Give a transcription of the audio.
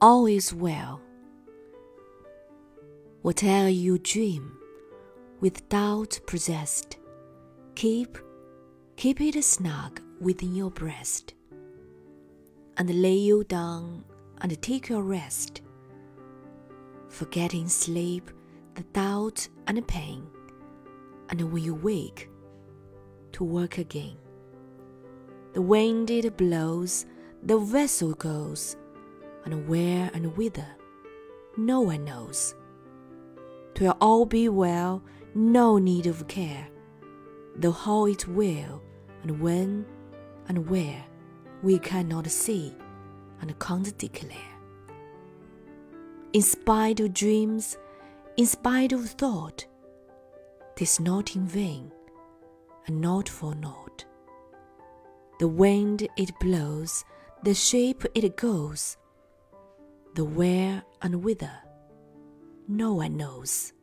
all is well. Whatever you dream, with doubt possessed, keep, keep it snug within your breast, and lay you down and take your rest, forgetting sleep, the doubt and pain, and when you wake, to work again. The wind it blows, the vessel goes, and where and whither, no one knows. Twill all be well, no need of care, though how it will, and when, and where, we cannot see, and can't declare. In spite of dreams, in spite of thought, 'tis not in vain, and not for naught. The wind it blows, the shape it goes, the where and whither, no one knows.